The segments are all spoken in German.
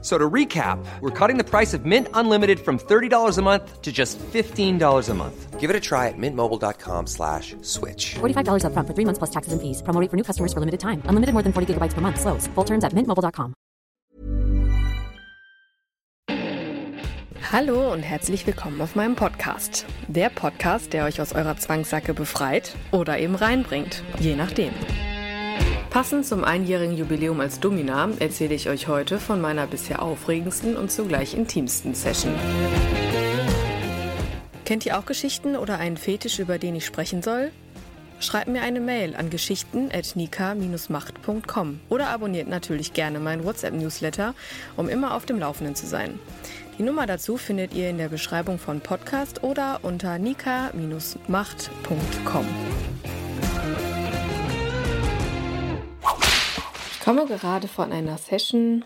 So to recap, we're cutting the price of Mint Unlimited from $30 a month to just $15 a month. Give it a try at mintmobile.com slash switch. $45 upfront for three months plus taxes and fees. Promo rate for new customers for limited time. Unlimited more than 40 gigabytes per month. Slows. Full terms at mintmobile.com. Hallo und herzlich willkommen auf meinem Podcast. Der Podcast, der euch aus eurer Zwangssacke befreit oder eben reinbringt. Je nachdem. Passend zum einjährigen Jubiläum als Domina erzähle ich euch heute von meiner bisher aufregendsten und zugleich intimsten Session. Kennt ihr auch Geschichten oder einen Fetisch, über den ich sprechen soll? Schreibt mir eine Mail an geschichten.nika-macht.com oder abonniert natürlich gerne meinen WhatsApp-Newsletter, um immer auf dem Laufenden zu sein. Die Nummer dazu findet ihr in der Beschreibung von Podcast oder unter nika-macht.com. komme gerade von einer Session,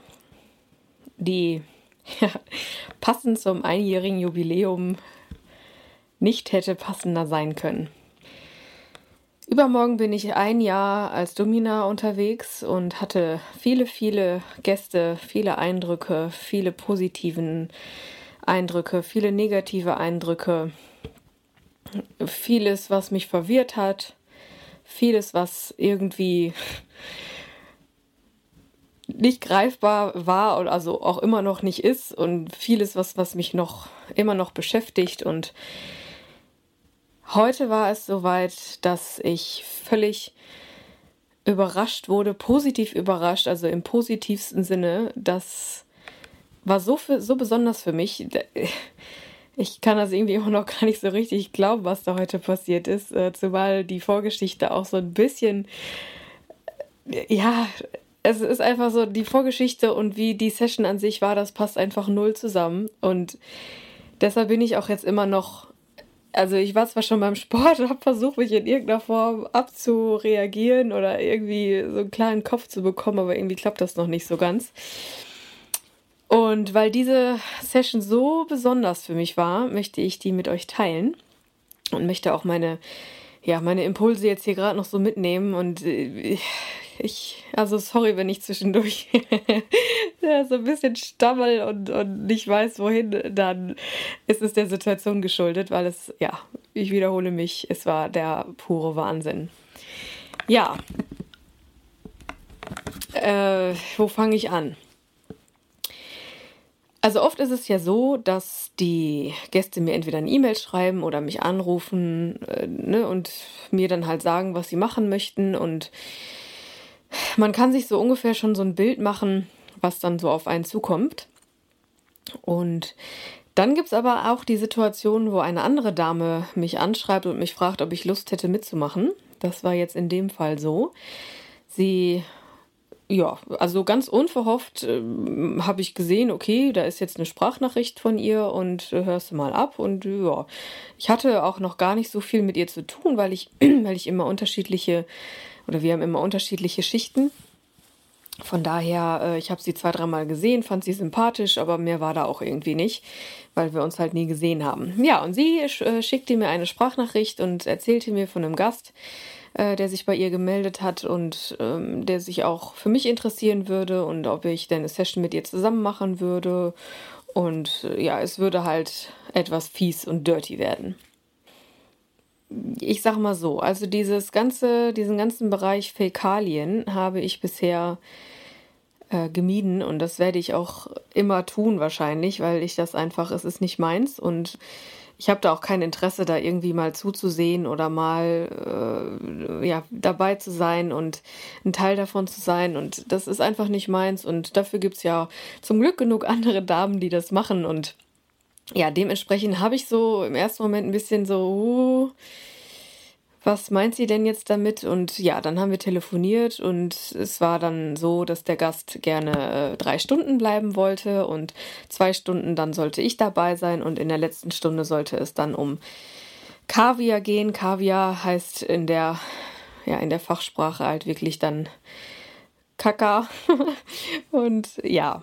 die ja, passend zum einjährigen Jubiläum nicht hätte passender sein können. Übermorgen bin ich ein Jahr als Domina unterwegs und hatte viele, viele Gäste, viele Eindrücke, viele positiven Eindrücke, viele negative Eindrücke, vieles, was mich verwirrt hat, vieles, was irgendwie nicht greifbar war und also auch immer noch nicht ist und vieles, was, was mich noch immer noch beschäftigt. Und heute war es soweit, dass ich völlig überrascht wurde, positiv überrascht, also im positivsten Sinne. Das war so, für, so besonders für mich. Ich kann das irgendwie immer noch gar nicht so richtig glauben, was da heute passiert ist, äh, zumal die Vorgeschichte auch so ein bisschen, ja, es ist einfach so, die Vorgeschichte und wie die Session an sich war, das passt einfach null zusammen. Und deshalb bin ich auch jetzt immer noch, also ich war zwar schon beim Sport, habe versucht, mich in irgendeiner Form abzureagieren oder irgendwie so einen kleinen Kopf zu bekommen, aber irgendwie klappt das noch nicht so ganz. Und weil diese Session so besonders für mich war, möchte ich die mit euch teilen und möchte auch meine, ja, meine Impulse jetzt hier gerade noch so mitnehmen und äh, ich, also sorry, wenn ich zwischendurch ja, so ein bisschen stammel und, und nicht weiß, wohin, dann ist es der Situation geschuldet, weil es, ja, ich wiederhole mich, es war der pure Wahnsinn. Ja, äh, wo fange ich an? Also oft ist es ja so, dass die Gäste mir entweder eine E-Mail schreiben oder mich anrufen äh, ne, und mir dann halt sagen, was sie machen möchten und man kann sich so ungefähr schon so ein Bild machen, was dann so auf einen zukommt. Und dann gibt es aber auch die Situation, wo eine andere Dame mich anschreibt und mich fragt, ob ich Lust hätte mitzumachen. Das war jetzt in dem Fall so. Sie, ja, also ganz unverhofft äh, habe ich gesehen, okay, da ist jetzt eine Sprachnachricht von ihr und äh, hörst du mal ab. Und ja, ich hatte auch noch gar nicht so viel mit ihr zu tun, weil ich, weil ich immer unterschiedliche oder wir haben immer unterschiedliche Schichten. Von daher, äh, ich habe sie zwei, dreimal gesehen, fand sie sympathisch, aber mehr war da auch irgendwie nicht, weil wir uns halt nie gesehen haben. Ja, und sie äh, schickte mir eine Sprachnachricht und erzählte mir von einem Gast, äh, der sich bei ihr gemeldet hat und ähm, der sich auch für mich interessieren würde und ob ich denn eine Session mit ihr zusammen machen würde. Und äh, ja, es würde halt etwas fies und dirty werden ich sag mal so, also dieses ganze, diesen ganzen Bereich Fäkalien habe ich bisher äh, gemieden und das werde ich auch immer tun wahrscheinlich, weil ich das einfach, es ist nicht meins und ich habe da auch kein Interesse, da irgendwie mal zuzusehen oder mal äh, ja, dabei zu sein und ein Teil davon zu sein. Und das ist einfach nicht meins. Und dafür gibt es ja zum Glück genug andere Damen, die das machen. Und ja, dementsprechend habe ich so im ersten Moment ein bisschen so, uh, was meint sie denn jetzt damit? Und ja, dann haben wir telefoniert und es war dann so, dass der Gast gerne äh, drei Stunden bleiben wollte und zwei Stunden dann sollte ich dabei sein und in der letzten Stunde sollte es dann um Kaviar gehen. Kaviar heißt in der, ja, in der Fachsprache halt wirklich dann Kaka. und ja,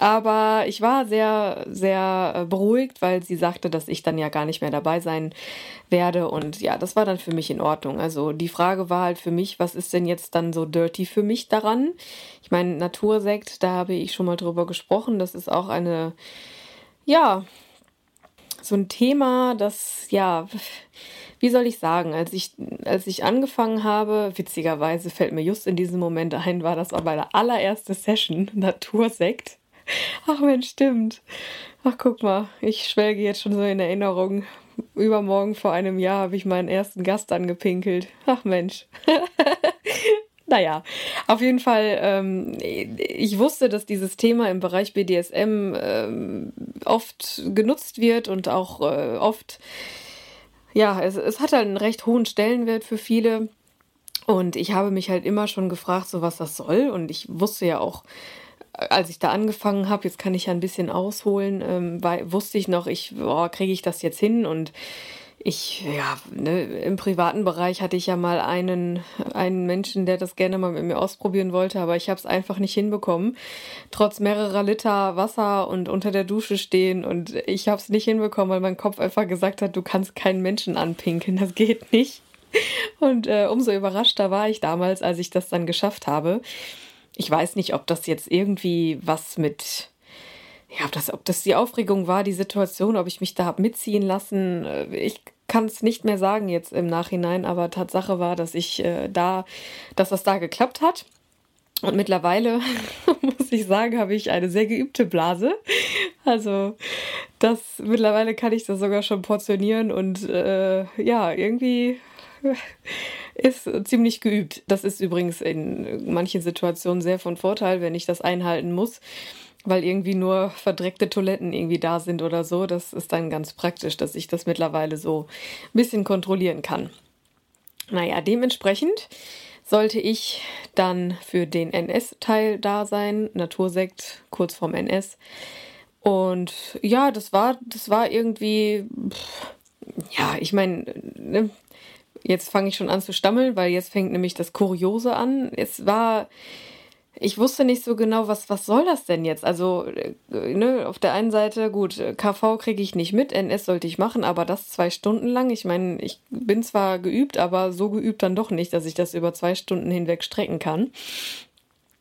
aber ich war sehr, sehr äh, beruhigt, weil sie sagte, dass ich dann ja gar nicht mehr dabei sein werde. Und ja, das war dann für mich in Ordnung. Also die Frage war halt für mich, was ist denn jetzt dann so dirty für mich daran? Ich meine, Natursekt, da habe ich schon mal drüber gesprochen. Das ist auch eine, ja, so ein Thema, das, ja, wie soll ich sagen, als ich, als ich angefangen habe, witzigerweise fällt mir just in diesem Moment ein, war das aber meine allererste Session, Natursekt. Ach Mensch, stimmt. Ach guck mal, ich schwelge jetzt schon so in Erinnerung. Übermorgen vor einem Jahr habe ich meinen ersten Gast angepinkelt. Ach Mensch. Naja, auf jeden Fall, ähm, ich wusste, dass dieses Thema im Bereich BDSM ähm, oft genutzt wird und auch äh, oft, ja, es, es hat halt einen recht hohen Stellenwert für viele. Und ich habe mich halt immer schon gefragt, so was das soll. Und ich wusste ja auch, als ich da angefangen habe, jetzt kann ich ja ein bisschen ausholen, ähm, weil, wusste ich noch, ich, kriege ich das jetzt hin? Und ich, ja, ne, im privaten Bereich hatte ich ja mal einen, einen Menschen, der das gerne mal mit mir ausprobieren wollte, aber ich habe es einfach nicht hinbekommen. Trotz mehrerer Liter Wasser und unter der Dusche stehen und ich habe es nicht hinbekommen, weil mein Kopf einfach gesagt hat, du kannst keinen Menschen anpinkeln, das geht nicht. Und äh, umso überraschter war ich damals, als ich das dann geschafft habe. Ich weiß nicht, ob das jetzt irgendwie was mit, ja, ob das, ob das die Aufregung war, die Situation, ob ich mich da habe mitziehen lassen. Äh, ich kann es nicht mehr sagen jetzt im Nachhinein, aber Tatsache war, dass ich äh, da, dass das da geklappt hat. Und mittlerweile, muss ich sagen, habe ich eine sehr geübte Blase. Also, das mittlerweile kann ich das sogar schon portionieren und äh, ja, irgendwie ist ziemlich geübt. Das ist übrigens in manchen Situationen sehr von Vorteil, wenn ich das einhalten muss, weil irgendwie nur verdreckte Toiletten irgendwie da sind oder so. Das ist dann ganz praktisch, dass ich das mittlerweile so ein bisschen kontrollieren kann. Naja, dementsprechend sollte ich dann für den NS-Teil da sein, Natursekt, kurz vorm NS. Und ja, das war, das war irgendwie, pff, ja, ich meine, ne, Jetzt fange ich schon an zu stammeln, weil jetzt fängt nämlich das Kuriose an. Es war, ich wusste nicht so genau, was, was soll das denn jetzt? Also, äh, ne, auf der einen Seite, gut, KV kriege ich nicht mit, NS sollte ich machen, aber das zwei Stunden lang. Ich meine, ich bin zwar geübt, aber so geübt dann doch nicht, dass ich das über zwei Stunden hinweg strecken kann.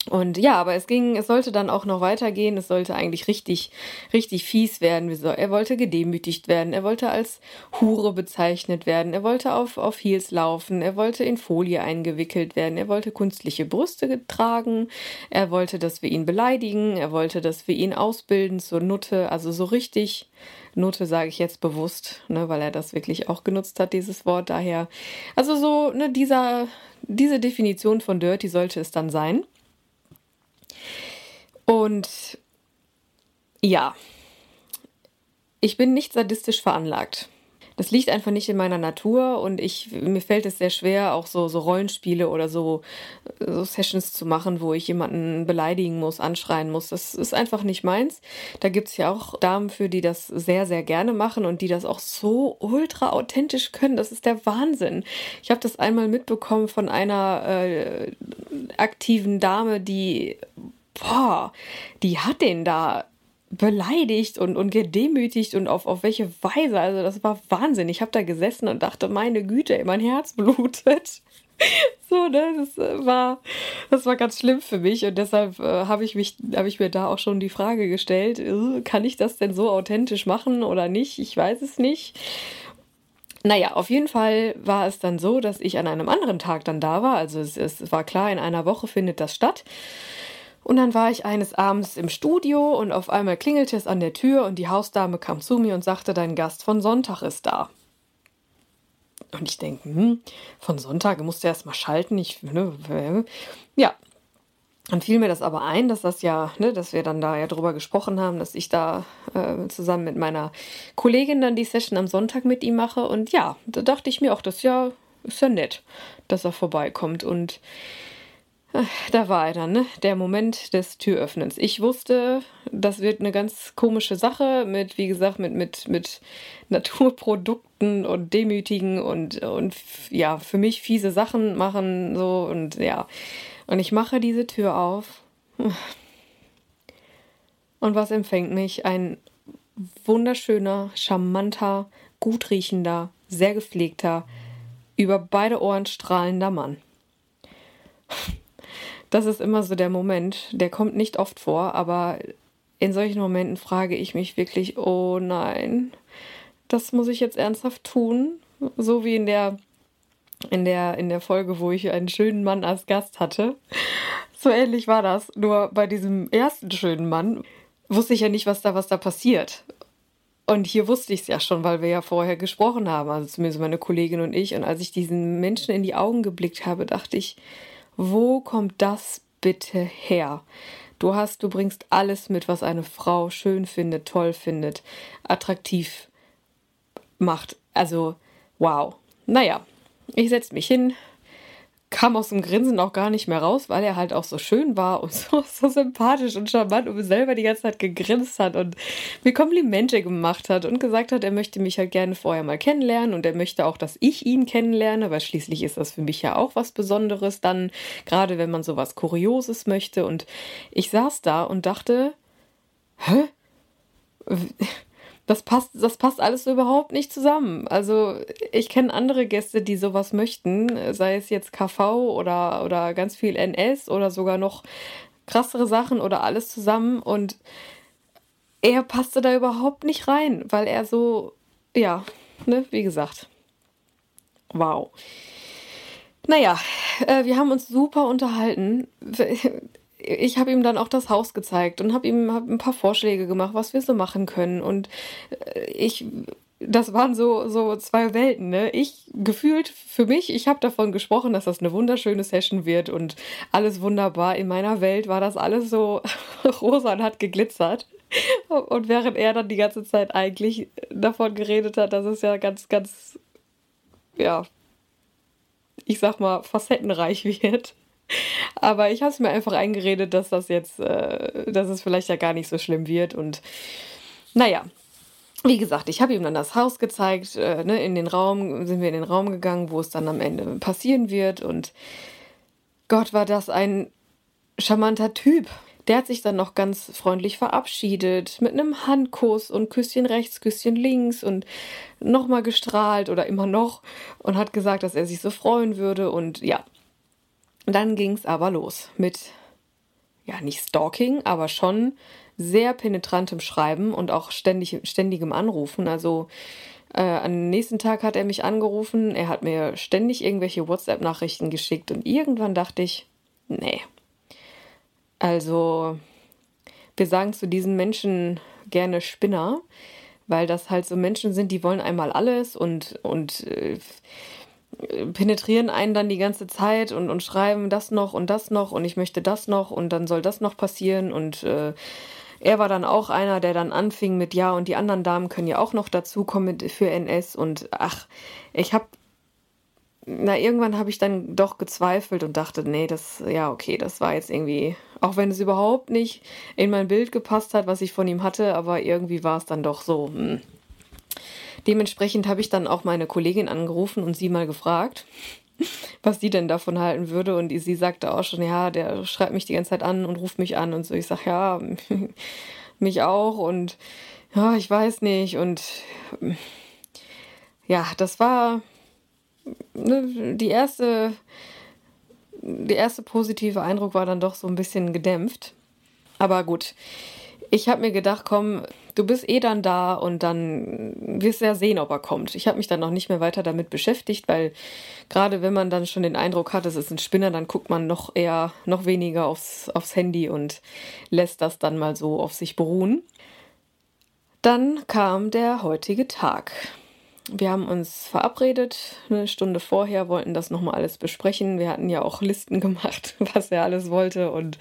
Und ja, aber es ging, es sollte dann auch noch weitergehen. Es sollte eigentlich richtig, richtig fies werden. Er wollte gedemütigt werden. Er wollte als Hure bezeichnet werden. Er wollte auf, auf Heels laufen. Er wollte in Folie eingewickelt werden. Er wollte künstliche Brüste tragen. Er wollte, dass wir ihn beleidigen. Er wollte, dass wir ihn ausbilden zur Nutte. Also so richtig, Nutte sage ich jetzt bewusst, ne, weil er das wirklich auch genutzt hat, dieses Wort. Daher, also so, ne, dieser, diese Definition von Dirty sollte es dann sein. Und ja, ich bin nicht sadistisch veranlagt. Das liegt einfach nicht in meiner Natur und ich, mir fällt es sehr schwer, auch so, so Rollenspiele oder so, so Sessions zu machen, wo ich jemanden beleidigen muss, anschreien muss. Das ist einfach nicht meins. Da gibt es ja auch Damen für, die das sehr, sehr gerne machen und die das auch so ultra authentisch können. Das ist der Wahnsinn. Ich habe das einmal mitbekommen von einer äh, aktiven Dame, die boah, die hat den da beleidigt und, und gedemütigt und auf, auf welche Weise. Also das war Wahnsinn. Ich habe da gesessen und dachte, meine Güte, mein Herz blutet. so, ne, das äh, war, das war ganz schlimm für mich und deshalb äh, habe ich habe ich mir da auch schon die Frage gestellt, äh, kann ich das denn so authentisch machen oder nicht? Ich weiß es nicht. Naja, auf jeden Fall war es dann so, dass ich an einem anderen Tag dann da war. Also es, es war klar, in einer Woche findet das statt. Und dann war ich eines Abends im Studio und auf einmal klingelte es an der Tür und die Hausdame kam zu mir und sagte, dein Gast von Sonntag ist da. Und ich denke, hm, von Sonntag musste erst mal schalten. Ich, ne, ja. Dann fiel mir das aber ein, dass das ja, ne, dass wir dann da ja drüber gesprochen haben, dass ich da äh, zusammen mit meiner Kollegin dann die Session am Sonntag mit ihm mache. Und ja, da dachte ich mir auch, das ist ja, ist ja nett, dass er vorbeikommt. Und da war er dann, ne? Der Moment des Türöffnens. Ich wusste, das wird eine ganz komische Sache mit, wie gesagt, mit, mit, mit Naturprodukten und Demütigen und, und ja, für mich fiese Sachen machen, so und ja. Und ich mache diese Tür auf. Und was empfängt mich? Ein wunderschöner, charmanter, gut riechender, sehr gepflegter, über beide Ohren strahlender Mann. Das ist immer so der Moment, der kommt nicht oft vor, aber in solchen Momenten frage ich mich wirklich, oh nein, das muss ich jetzt ernsthaft tun, so wie in der in der in der Folge, wo ich einen schönen Mann als Gast hatte. So ähnlich war das, nur bei diesem ersten schönen Mann wusste ich ja nicht, was da was da passiert. Und hier wusste ich es ja schon, weil wir ja vorher gesprochen haben, also zumindest meine Kollegin und ich. Und als ich diesen Menschen in die Augen geblickt habe, dachte ich, wo kommt das bitte her? Du hast, du bringst alles mit, was eine Frau schön findet, toll findet, attraktiv macht. Also, wow. Naja, ich setze mich hin, kam aus dem Grinsen auch gar nicht mehr raus, weil er halt auch so schön war und so, so sympathisch und charmant und selber die ganze Zeit gegrinst hat und mir Komplimente gemacht hat und gesagt hat, er möchte mich halt gerne vorher mal kennenlernen und er möchte auch, dass ich ihn kennenlerne, weil schließlich ist das für mich ja auch was Besonderes dann, gerade wenn man sowas Kurioses möchte. Und ich saß da und dachte, hä? Das passt, das passt alles so überhaupt nicht zusammen. Also ich kenne andere Gäste, die sowas möchten, sei es jetzt KV oder, oder ganz viel NS oder sogar noch krassere Sachen oder alles zusammen und er passte da überhaupt nicht rein, weil er so, ja, ne, wie gesagt. Wow. Naja, äh, wir haben uns super unterhalten ich habe ihm dann auch das Haus gezeigt und habe ihm hab ein paar Vorschläge gemacht, was wir so machen können. Und äh, ich, das waren so, so zwei Welten. Ne? Ich gefühlt für mich, ich habe davon gesprochen, dass das eine wunderschöne Session wird und alles wunderbar. In meiner Welt war das alles so rosa und hat geglitzert. Und während er dann die ganze Zeit eigentlich davon geredet hat, dass es ja ganz, ganz, ja, ich sag mal, facettenreich wird. Aber ich habe es mir einfach eingeredet, dass das jetzt, äh, dass es vielleicht ja gar nicht so schlimm wird. Und naja, wie gesagt, ich habe ihm dann das Haus gezeigt, äh, ne, in den Raum, sind wir in den Raum gegangen, wo es dann am Ende passieren wird. Und Gott, war das ein charmanter Typ. Der hat sich dann noch ganz freundlich verabschiedet mit einem Handkuss und Küsschen rechts, Küsschen links und nochmal gestrahlt oder immer noch und hat gesagt, dass er sich so freuen würde. Und ja, dann ging es aber los mit, ja, nicht Stalking, aber schon sehr penetrantem Schreiben und auch ständig, ständigem Anrufen. Also äh, am nächsten Tag hat er mich angerufen, er hat mir ständig irgendwelche WhatsApp-Nachrichten geschickt und irgendwann dachte ich, nee. Also, wir sagen zu diesen Menschen gerne Spinner, weil das halt so Menschen sind, die wollen einmal alles und, und äh, penetrieren einen dann die ganze Zeit und, und schreiben das noch und das noch und ich möchte das noch und dann soll das noch passieren. Und äh, er war dann auch einer, der dann anfing mit ja und die anderen Damen können ja auch noch dazukommen für NS und ach, ich habe na irgendwann habe ich dann doch gezweifelt und dachte, nee, das ja okay, das war jetzt irgendwie auch wenn es überhaupt nicht in mein Bild gepasst hat, was ich von ihm hatte, aber irgendwie war es dann doch so hm, Dementsprechend habe ich dann auch meine Kollegin angerufen und sie mal gefragt, was sie denn davon halten würde. Und sie sagte auch schon, ja, der schreibt mich die ganze Zeit an und ruft mich an und so. Ich sage, ja, mich auch und ja, ich weiß nicht. Und ja, das war ne, die erste, der erste positive Eindruck war dann doch so ein bisschen gedämpft. Aber gut, ich habe mir gedacht, komm, du bist eh dann da und dann wirst du ja sehen, ob er kommt. Ich habe mich dann noch nicht mehr weiter damit beschäftigt, weil gerade wenn man dann schon den Eindruck hat, es ist ein Spinner, dann guckt man noch eher, noch weniger aufs, aufs Handy und lässt das dann mal so auf sich beruhen. Dann kam der heutige Tag. Wir haben uns verabredet, eine Stunde vorher, wollten das nochmal alles besprechen. Wir hatten ja auch Listen gemacht, was er alles wollte und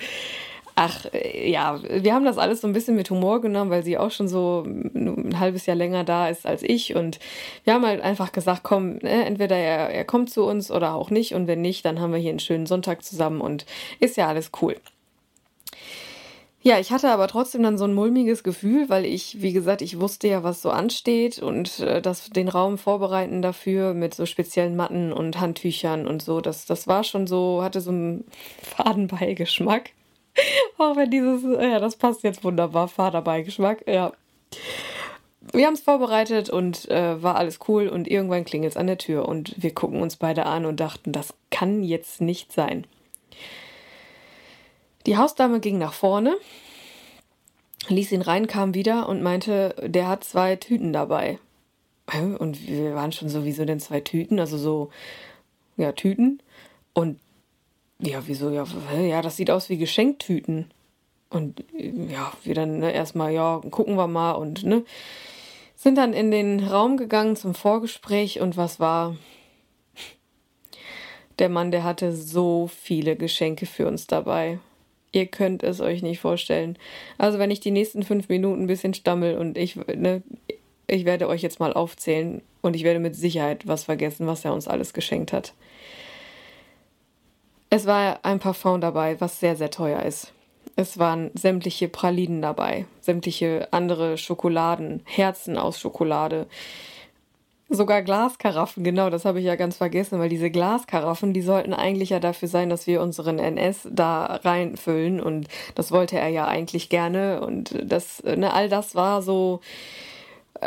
Ach, äh, ja, wir haben das alles so ein bisschen mit Humor genommen, weil sie auch schon so ein halbes Jahr länger da ist als ich. Und wir haben halt einfach gesagt, komm, ne, entweder er, er kommt zu uns oder auch nicht. Und wenn nicht, dann haben wir hier einen schönen Sonntag zusammen und ist ja alles cool. Ja, ich hatte aber trotzdem dann so ein mulmiges Gefühl, weil ich, wie gesagt, ich wusste ja, was so ansteht und äh, das, den Raum vorbereiten dafür mit so speziellen Matten und Handtüchern und so. Das, das war schon so, hatte so einen Fadenbeigeschmack. Auch wenn dieses, ja, das passt jetzt wunderbar, Fadenbeigeschmack, ja. Wir haben es vorbereitet und äh, war alles cool und irgendwann klingelt es an der Tür und wir gucken uns beide an und dachten, das kann jetzt nicht sein. Die Hausdame ging nach vorne, ließ ihn rein, kam wieder und meinte, der hat zwei Tüten dabei. Und wir waren schon sowieso denn zwei Tüten, also so, ja, Tüten. Und ja, wieso, ja, ja, das sieht aus wie Geschenktüten. Und ja, wir dann ne, erstmal, ja, gucken wir mal und ne, sind dann in den Raum gegangen zum Vorgespräch und was war? Der Mann, der hatte so viele Geschenke für uns dabei. Ihr könnt es euch nicht vorstellen. Also wenn ich die nächsten fünf Minuten ein bisschen stammel und ich, ne, ich werde euch jetzt mal aufzählen und ich werde mit Sicherheit was vergessen, was er uns alles geschenkt hat. Es war ein Parfum dabei, was sehr, sehr teuer ist. Es waren sämtliche Pralinen dabei, sämtliche andere Schokoladen, Herzen aus Schokolade, Sogar Glaskaraffen, genau, das habe ich ja ganz vergessen, weil diese Glaskaraffen, die sollten eigentlich ja dafür sein, dass wir unseren NS da reinfüllen. Und das wollte er ja eigentlich gerne. Und das, ne, all das war so,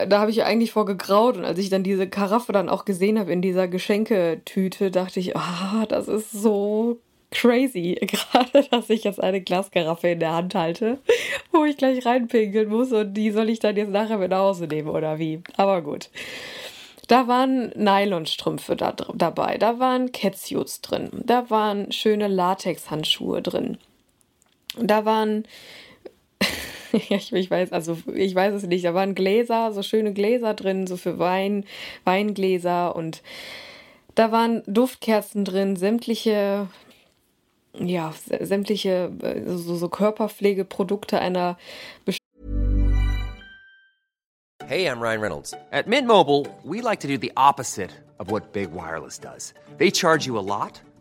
da habe ich eigentlich vor gegraut und als ich dann diese Karaffe dann auch gesehen habe in dieser Geschenketüte, dachte ich, ah, das ist so crazy, gerade dass ich jetzt eine Glaskaraffe in der Hand halte, wo ich gleich reinpinkeln muss und die soll ich dann jetzt nachher mit nach Hause nehmen oder wie. Aber gut. Da waren Nylonstrümpfe da, dabei, da waren Catsuits drin, da waren schöne Latexhandschuhe drin. Da waren ich, ich, weiß, also ich weiß es nicht, da waren Gläser, so schöne Gläser drin, so für Wein, Weingläser und da waren Duftkerzen drin, sämtliche, ja, sämtliche äh, so, so Körperpflegeprodukte einer Hey, I'm Ryan Reynolds. At Mint Mobile, we like to do the opposite of what Big Wireless does. They charge you a lot,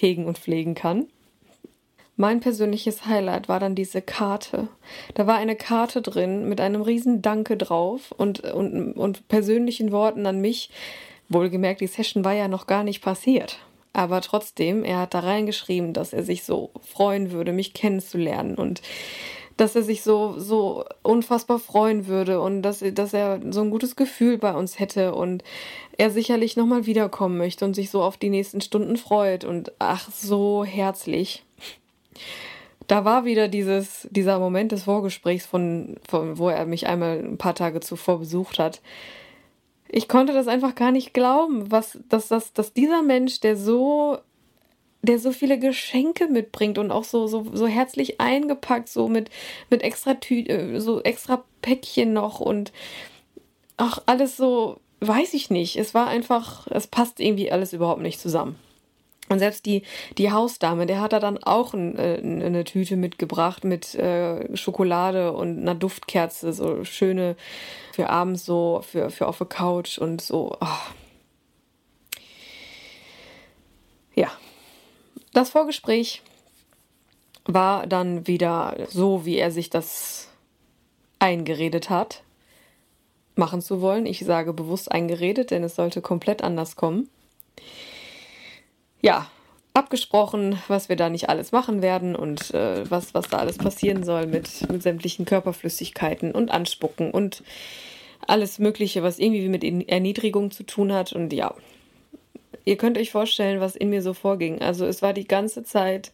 hegen und pflegen kann. Mein persönliches Highlight war dann diese Karte. Da war eine Karte drin mit einem riesen Danke drauf und, und, und persönlichen Worten an mich. Wohlgemerkt, die Session war ja noch gar nicht passiert. Aber trotzdem, er hat da reingeschrieben, dass er sich so freuen würde, mich kennenzulernen und dass er sich so, so unfassbar freuen würde und dass, dass er so ein gutes Gefühl bei uns hätte und er sicherlich nochmal wiederkommen möchte und sich so auf die nächsten Stunden freut und ach, so herzlich. Da war wieder dieses, dieser Moment des Vorgesprächs, von, von, wo er mich einmal ein paar Tage zuvor besucht hat. Ich konnte das einfach gar nicht glauben, was, dass, dass, dass dieser Mensch, der so der so viele Geschenke mitbringt und auch so, so, so herzlich eingepackt, so mit, mit extra Tü äh, so extra Päckchen noch und ach, alles so, weiß ich nicht. Es war einfach, es passt irgendwie alles überhaupt nicht zusammen. Und selbst die, die Hausdame, der hat da dann auch ein, äh, eine Tüte mitgebracht mit äh, Schokolade und einer Duftkerze, so schöne für abends so, für, für auf der Couch und so. Oh. Ja, das Vorgespräch war dann wieder so, wie er sich das eingeredet hat, machen zu wollen. Ich sage bewusst eingeredet, denn es sollte komplett anders kommen. Ja, abgesprochen, was wir da nicht alles machen werden und äh, was, was da alles passieren soll mit, mit sämtlichen Körperflüssigkeiten und Anspucken und alles Mögliche, was irgendwie mit Erniedrigung zu tun hat. Und ja, ihr könnt euch vorstellen, was in mir so vorging. Also es war die ganze Zeit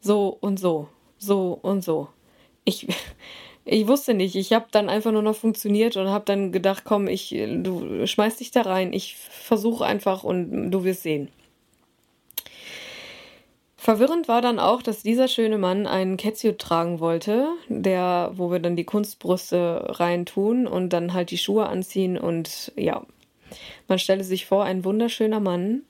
so und so, so und so. Ich, ich wusste nicht. Ich habe dann einfach nur noch funktioniert und habe dann gedacht, komm, ich, du schmeiß dich da rein. Ich versuche einfach und du wirst sehen. Verwirrend war dann auch, dass dieser schöne Mann einen Catsuit tragen wollte, der, wo wir dann die Kunstbrüste reintun und dann halt die Schuhe anziehen und ja, man stelle sich vor, ein wunderschöner Mann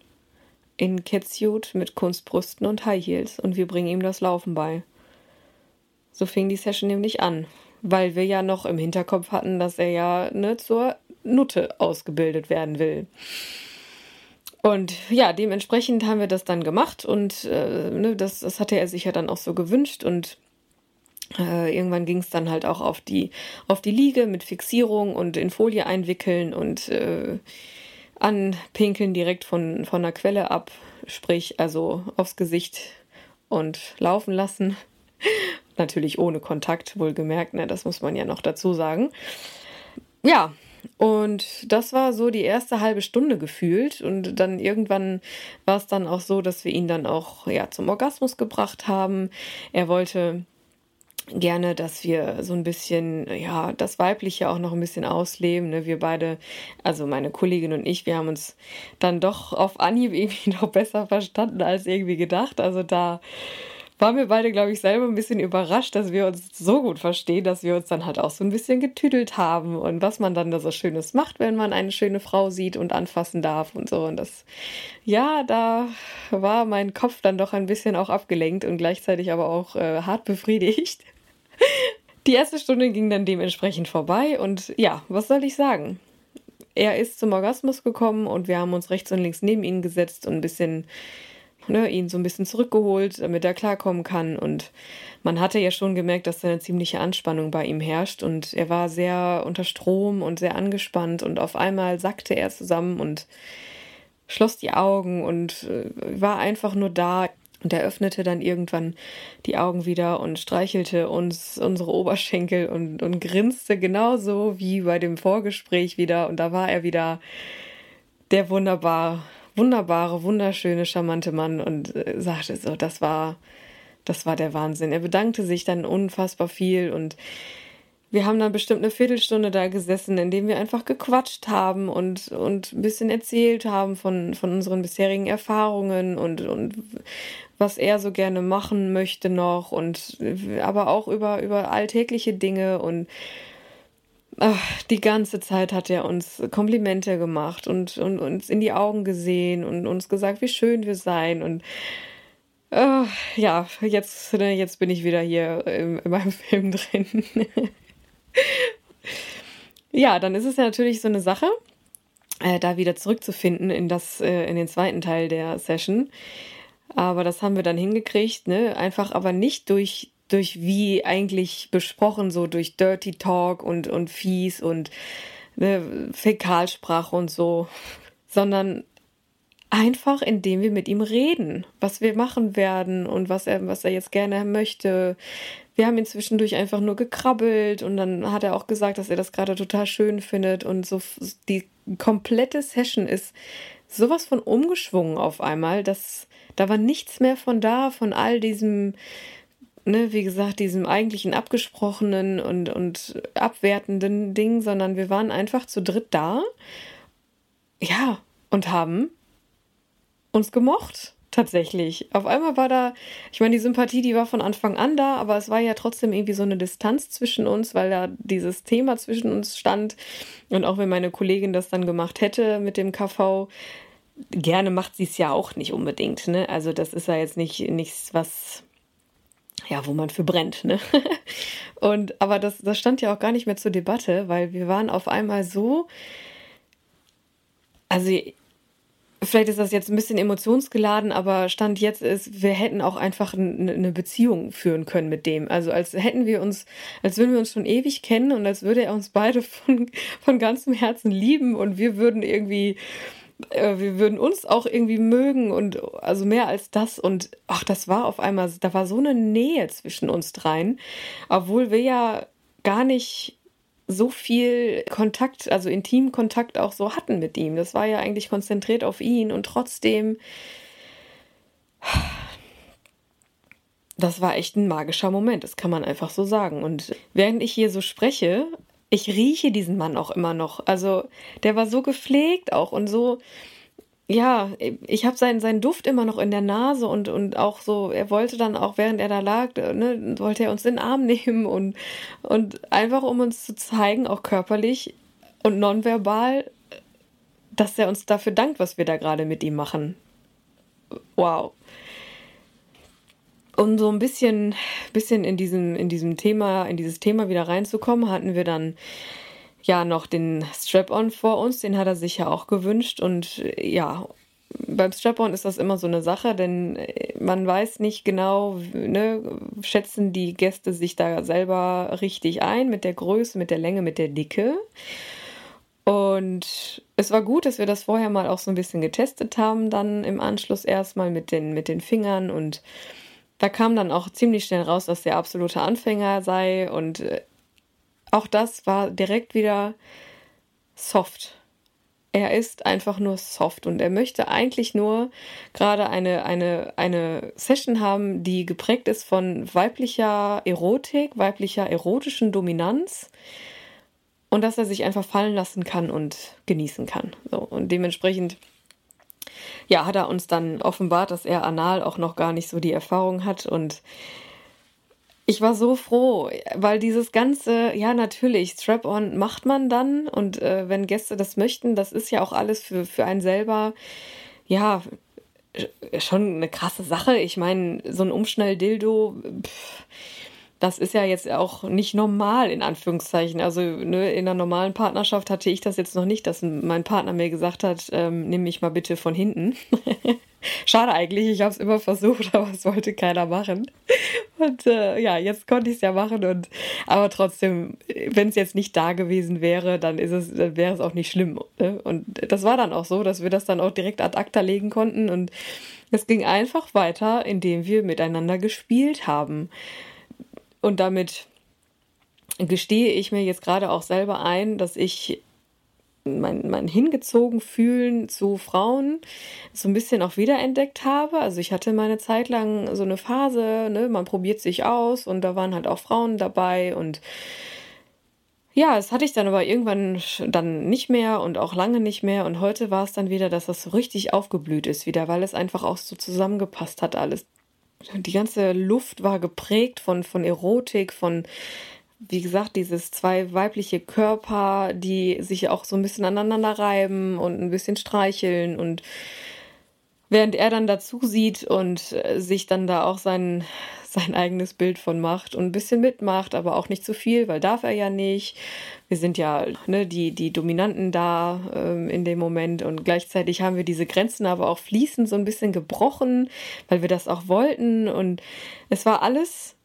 in Catsuit mit Kunstbrüsten und High Heels und wir bringen ihm das Laufen bei. So fing die Session nämlich an, weil wir ja noch im Hinterkopf hatten, dass er ja ne, zur Nutte ausgebildet werden will. Und ja, dementsprechend haben wir das dann gemacht und äh, ne, das, das hatte er sich ja dann auch so gewünscht und äh, irgendwann ging es dann halt auch auf die, auf die Liege mit Fixierung und in Folie einwickeln und äh, anpinkeln direkt von, von der Quelle ab, sprich also aufs Gesicht und laufen lassen. Natürlich ohne Kontakt, wohlgemerkt, ne, das muss man ja noch dazu sagen. Ja, und das war so die erste halbe Stunde gefühlt. Und dann irgendwann war es dann auch so, dass wir ihn dann auch ja, zum Orgasmus gebracht haben. Er wollte gerne, dass wir so ein bisschen, ja, das Weibliche auch noch ein bisschen ausleben. Ne? Wir beide, also meine Kollegin und ich, wir haben uns dann doch auf Anhieb irgendwie noch besser verstanden als irgendwie gedacht. Also da waren wir beide, glaube ich, selber ein bisschen überrascht, dass wir uns so gut verstehen, dass wir uns dann halt auch so ein bisschen getüdelt haben und was man dann da so Schönes macht, wenn man eine schöne Frau sieht und anfassen darf und so. Und das, ja, da war mein Kopf dann doch ein bisschen auch abgelenkt und gleichzeitig aber auch äh, hart befriedigt. Die erste Stunde ging dann dementsprechend vorbei und ja, was soll ich sagen? Er ist zum Orgasmus gekommen und wir haben uns rechts und links neben ihn gesetzt und ein bisschen ne, ihn so ein bisschen zurückgeholt, damit er klarkommen kann. Und man hatte ja schon gemerkt, dass da eine ziemliche Anspannung bei ihm herrscht. Und er war sehr unter Strom und sehr angespannt. Und auf einmal sackte er zusammen und schloss die Augen und äh, war einfach nur da. Und er öffnete dann irgendwann die Augen wieder und streichelte uns unsere Oberschenkel und, und grinste genauso wie bei dem Vorgespräch wieder. Und da war er wieder der wunderbar wunderbare, wunderschöne, charmante Mann und äh, sagte so, das war, das war der Wahnsinn. Er bedankte sich dann unfassbar viel und wir haben dann bestimmt eine Viertelstunde da gesessen, indem wir einfach gequatscht haben und, und ein bisschen erzählt haben von, von unseren bisherigen Erfahrungen und, und was er so gerne machen möchte noch und aber auch über, über alltägliche Dinge und ach, die ganze Zeit hat er uns Komplimente gemacht und, und uns in die Augen gesehen und uns gesagt, wie schön wir seien. Und äh, ja, jetzt, ne, jetzt bin ich wieder hier in, in meinem Film drin. ja, dann ist es ja natürlich so eine Sache, äh, da wieder zurückzufinden in das, äh, in den zweiten Teil der Session. Aber das haben wir dann hingekriegt, ne? Einfach aber nicht durch durch wie eigentlich besprochen, so durch Dirty Talk und, und fies und ne, Fäkalsprache und so, sondern einfach indem wir mit ihm reden, was wir machen werden und was er, was er jetzt gerne möchte. Wir haben ihn zwischendurch einfach nur gekrabbelt und dann hat er auch gesagt, dass er das gerade total schön findet und so die komplette Session ist sowas von umgeschwungen auf einmal, dass da war nichts mehr von da, von all diesem ne, wie gesagt, diesem eigentlichen abgesprochenen und, und abwertenden Ding, sondern wir waren einfach zu dritt da. Ja, und haben uns gemocht. Tatsächlich. Auf einmal war da, ich meine, die Sympathie, die war von Anfang an da, aber es war ja trotzdem irgendwie so eine Distanz zwischen uns, weil da dieses Thema zwischen uns stand. Und auch wenn meine Kollegin das dann gemacht hätte mit dem KV, gerne macht sie es ja auch nicht unbedingt. Ne? Also das ist ja jetzt nicht nichts, was ja, wo man für brennt, ne? Und aber das, das stand ja auch gar nicht mehr zur Debatte, weil wir waren auf einmal so, also vielleicht ist das jetzt ein bisschen emotionsgeladen, aber Stand jetzt ist, wir hätten auch einfach eine Beziehung führen können mit dem. Also als hätten wir uns, als würden wir uns schon ewig kennen und als würde er uns beide von, von ganzem Herzen lieben und wir würden irgendwie äh, wir würden uns auch irgendwie mögen und also mehr als das. Und ach, das war auf einmal, da war so eine Nähe zwischen uns dreien, obwohl wir ja gar nicht so viel Kontakt, also Intimkontakt auch so hatten mit ihm. Das war ja eigentlich konzentriert auf ihn und trotzdem, das war echt ein magischer Moment, das kann man einfach so sagen. Und während ich hier so spreche, ich rieche diesen Mann auch immer noch. Also der war so gepflegt auch und so, ja, ich habe seinen, seinen Duft immer noch in der Nase und, und auch so, er wollte dann auch, während er da lag, ne, wollte er uns in den Arm nehmen und, und einfach um uns zu zeigen, auch körperlich und nonverbal, dass er uns dafür dankt, was wir da gerade mit ihm machen. Wow. Um so ein bisschen, bisschen in diesem, in diesem Thema, in dieses Thema wieder reinzukommen, hatten wir dann ja noch den Strap-on vor uns, den hat er sich ja auch gewünscht und ja, beim Strap-on ist das immer so eine Sache, denn äh, man weiß nicht genau, ne, schätzen die Gäste sich da selber richtig ein mit der Größe, mit der Länge, mit der Dicke. Und es war gut, dass wir das vorher mal auch so ein bisschen getestet haben, dann im Anschluss erstmal mit den, mit den Fingern und da kam dann auch ziemlich schnell raus, dass der absolute Anfänger sei und äh, auch das war direkt wieder soft. Er ist einfach nur soft und er möchte eigentlich nur gerade eine, eine, eine Session haben, die geprägt ist von weiblicher Erotik, weiblicher erotischen Dominanz und dass er sich einfach fallen lassen kann und genießen kann. So, und dementsprechend ja, hat er uns dann offenbart, dass er anal auch noch gar nicht so die Erfahrung hat und ich war so froh, weil dieses ganze, ja natürlich, Strap-on macht man dann und äh, wenn Gäste das möchten, das ist ja auch alles für, für einen selber, ja, schon eine krasse Sache. Ich meine, so ein Umschnell-Dildo, pff, das ist ja jetzt auch nicht normal, in Anführungszeichen. Also ne, in einer normalen Partnerschaft hatte ich das jetzt noch nicht, dass mein Partner mir gesagt hat, ähm, nimm mich mal bitte von hinten. Schade eigentlich, ich habe es immer versucht, aber es wollte keiner machen. Und äh, ja, jetzt konnte ich es ja machen. Und aber trotzdem, wenn es jetzt nicht da gewesen wäre, dann dann wäre es auch nicht schlimm. Ne? Und das war dann auch so, dass wir das dann auch direkt ad acta legen konnten. Und es ging einfach weiter, indem wir miteinander gespielt haben. Und damit gestehe ich mir jetzt gerade auch selber ein, dass ich mein, mein hingezogen fühlen zu Frauen so ein bisschen auch wiederentdeckt habe. Also ich hatte meine Zeit lang so eine Phase, ne, man probiert sich aus und da waren halt auch Frauen dabei und ja, das hatte ich dann aber irgendwann dann nicht mehr und auch lange nicht mehr. Und heute war es dann wieder, dass das so richtig aufgeblüht ist wieder, weil es einfach auch so zusammengepasst hat alles. Die ganze Luft war geprägt von, von Erotik, von, wie gesagt, dieses zwei weibliche Körper, die sich auch so ein bisschen aneinander reiben und ein bisschen streicheln und während er dann dazu sieht und äh, sich dann da auch sein, sein eigenes Bild von macht und ein bisschen mitmacht, aber auch nicht zu viel, weil darf er ja nicht. Wir sind ja ne, die, die Dominanten da ähm, in dem Moment und gleichzeitig haben wir diese Grenzen aber auch fließend so ein bisschen gebrochen, weil wir das auch wollten und es war alles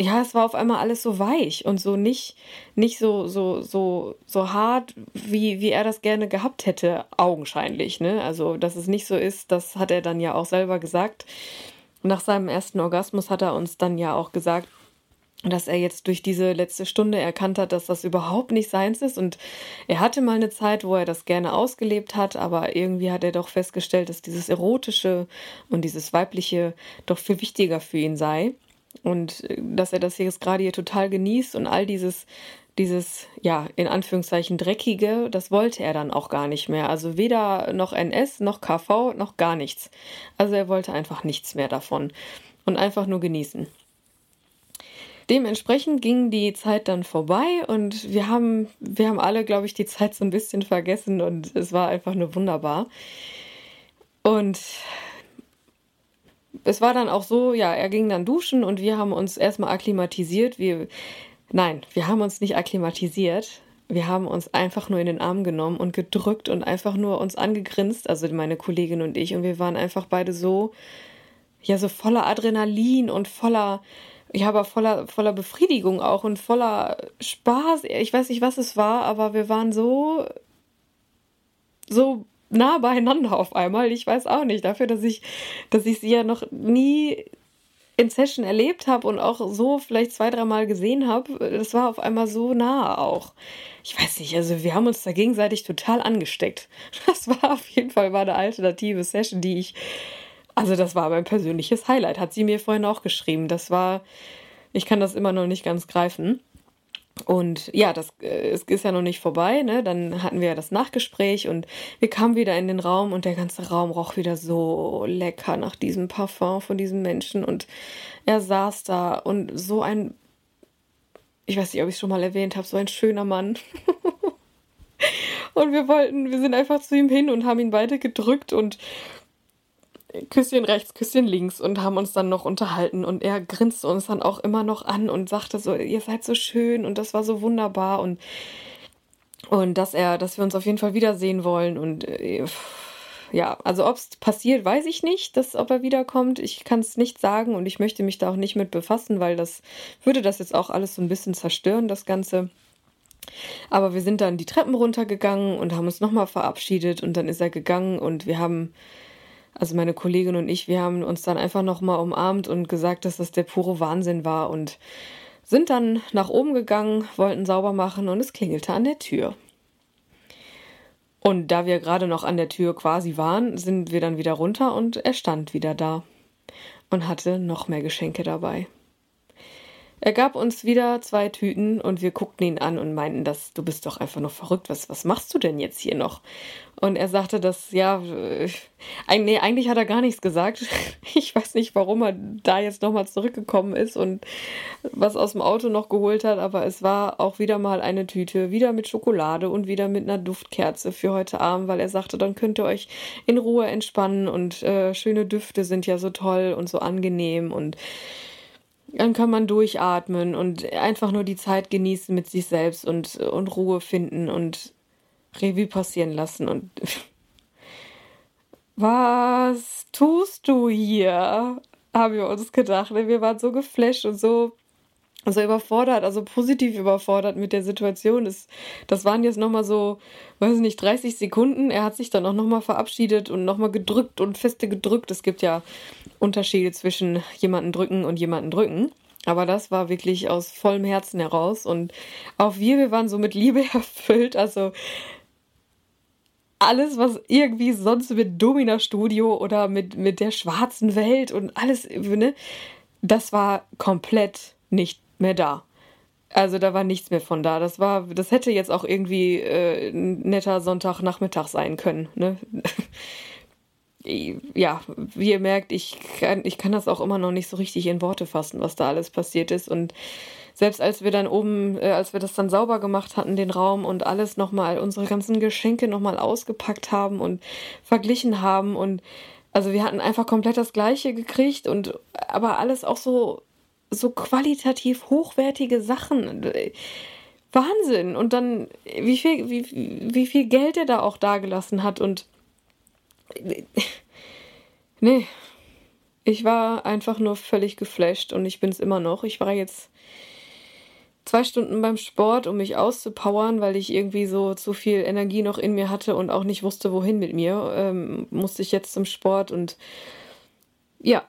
ja, es war auf einmal alles so weich und so nicht, nicht so, so, so, so hart, wie, wie er das gerne gehabt hätte, augenscheinlich. Ne? Also, dass es nicht so ist, das hat er dann ja auch selber gesagt. Nach seinem ersten Orgasmus hat er uns dann ja auch gesagt, dass er jetzt durch diese letzte Stunde erkannt hat, dass das überhaupt nicht seins ist. Und er hatte mal eine Zeit, wo er das gerne ausgelebt hat, aber irgendwie hat er doch festgestellt, dass dieses Erotische und dieses Weibliche doch viel wichtiger für ihn sei. Und äh, dass er das jetzt gerade hier total genießt und all dieses, dieses, ja, in Anführungszeichen dreckige, das wollte er dann auch gar nicht mehr. Also weder noch NS, noch KV, noch gar nichts. Also er wollte einfach nichts mehr davon und einfach nur genießen. Dementsprechend ging die Zeit dann vorbei und wir haben, wir haben alle, glaube ich, die Zeit so ein bisschen vergessen und es war einfach nur wunderbar. Und es war dann auch so, ja, er ging dann duschen und wir haben uns erstmal akklimatisiert. Wir, nein, wir haben uns nicht akklimatisiert. Wir haben uns einfach nur in den Arm genommen und gedrückt und einfach nur uns angegrinst, also meine Kollegin und ich. Und wir waren einfach beide so, ja, so voller Adrenalin und voller, ja, aber voller, voller Befriedigung auch und voller Spaß. Ich weiß nicht, was es war, aber wir waren so, so nah beieinander auf einmal. Ich weiß auch nicht, dafür, dass ich, dass ich sie ja noch nie in Session erlebt habe und auch so vielleicht zwei, dreimal gesehen habe, das war auf einmal so nah auch. Ich weiß nicht, also wir haben uns da gegenseitig total angesteckt. Das war auf jeden Fall mal eine alternative Session, die ich, also das war mein persönliches Highlight, hat sie mir vorhin auch geschrieben. Das war, ich kann das immer noch nicht ganz greifen. Und ja, das äh, es ist ja noch nicht vorbei, ne? Dann hatten wir das Nachgespräch und wir kamen wieder in den Raum und der ganze Raum roch wieder so lecker nach diesem Parfum von diesem Menschen und er saß da und so ein ich weiß nicht, ob ich es schon mal erwähnt habe, so ein schöner Mann. und wir wollten, wir sind einfach zu ihm hin und haben ihn beide gedrückt und Küsschen rechts, Küsschen links und haben uns dann noch unterhalten und er grinste uns dann auch immer noch an und sagte so, ihr seid so schön und das war so wunderbar und und dass er, dass wir uns auf jeden Fall wiedersehen wollen und äh, ja, also ob es passiert, weiß ich nicht, dass ob er wiederkommt. Ich kann es nicht sagen und ich möchte mich da auch nicht mit befassen, weil das würde das jetzt auch alles so ein bisschen zerstören, das Ganze. Aber wir sind dann die Treppen runtergegangen und haben uns nochmal verabschiedet und dann ist er gegangen und wir haben also meine Kollegin und ich, wir haben uns dann einfach nochmal umarmt und gesagt, dass das der pure Wahnsinn war und sind dann nach oben gegangen, wollten sauber machen und es klingelte an der Tür. Und da wir gerade noch an der Tür quasi waren, sind wir dann wieder runter und er stand wieder da und hatte noch mehr Geschenke dabei. Er gab uns wieder zwei Tüten und wir guckten ihn an und meinten, dass du bist doch einfach nur verrückt. Was, was machst du denn jetzt hier noch? Und er sagte, dass, ja, nee, eigentlich hat er gar nichts gesagt. Ich weiß nicht, warum er da jetzt nochmal zurückgekommen ist und was aus dem Auto noch geholt hat, aber es war auch wieder mal eine Tüte, wieder mit Schokolade und wieder mit einer Duftkerze für heute Abend, weil er sagte, dann könnt ihr euch in Ruhe entspannen und äh, schöne Düfte sind ja so toll und so angenehm und dann kann man durchatmen und einfach nur die Zeit genießen mit sich selbst und, und Ruhe finden und Revue passieren lassen. Und was tust du hier? Haben wir uns gedacht. Wir waren so geflasht und so, so überfordert, also positiv überfordert mit der Situation. Das, das waren jetzt nochmal so, weiß ich nicht, 30 Sekunden. Er hat sich dann auch nochmal verabschiedet und nochmal gedrückt und feste gedrückt. Es gibt ja Unterschiede zwischen jemanden drücken und jemanden drücken. Aber das war wirklich aus vollem Herzen heraus. Und auch wir, wir waren so mit Liebe erfüllt. Also alles, was irgendwie sonst mit Domina Studio oder mit, mit der schwarzen Welt und alles, ne, das war komplett nicht mehr da. Also da war nichts mehr von da. Das war, das hätte jetzt auch irgendwie äh, ein netter Sonntagnachmittag sein können. Ne? ja, wie ihr merkt, ich kann, ich kann das auch immer noch nicht so richtig in Worte fassen, was da alles passiert ist. Und selbst als wir dann oben, äh, als wir das dann sauber gemacht hatten, den Raum und alles nochmal, unsere ganzen Geschenke nochmal ausgepackt haben und verglichen haben und also wir hatten einfach komplett das Gleiche gekriegt und aber alles auch so, so qualitativ hochwertige Sachen. Wahnsinn! Und dann, wie viel, wie, wie viel Geld er da auch dagelassen hat und Nee. Ich war einfach nur völlig geflasht und ich bin es immer noch. Ich war jetzt zwei Stunden beim Sport, um mich auszupowern, weil ich irgendwie so zu viel Energie noch in mir hatte und auch nicht wusste, wohin mit mir. Ähm, musste ich jetzt zum Sport und ja,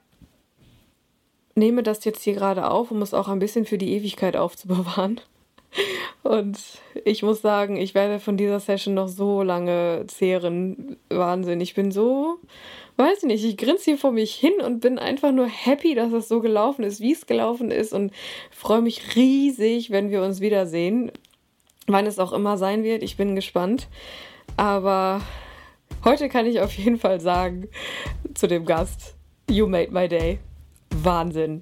nehme das jetzt hier gerade auf, um es auch ein bisschen für die Ewigkeit aufzubewahren. Und ich muss sagen, ich werde von dieser Session noch so lange zehren. Wahnsinn. Ich bin so, weiß ich nicht, ich grinse hier vor mich hin und bin einfach nur happy, dass es so gelaufen ist, wie es gelaufen ist und freue mich riesig, wenn wir uns wiedersehen. Wann es auch immer sein wird, ich bin gespannt. Aber heute kann ich auf jeden Fall sagen zu dem Gast, You made my day. Wahnsinn.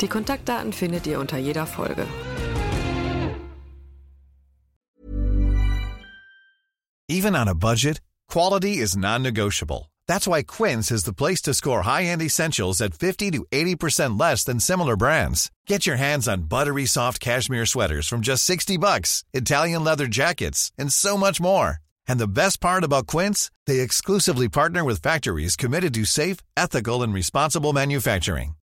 Die Kontaktdaten findet ihr unter jeder Folge. Even on a budget, quality is non-negotiable. That's why Quince is the place to score high-end essentials at 50 to 80% less than similar brands. Get your hands on buttery soft cashmere sweaters from just 60 bucks, Italian leather jackets, and so much more. And the best part about Quince, they exclusively partner with factories committed to safe, ethical, and responsible manufacturing.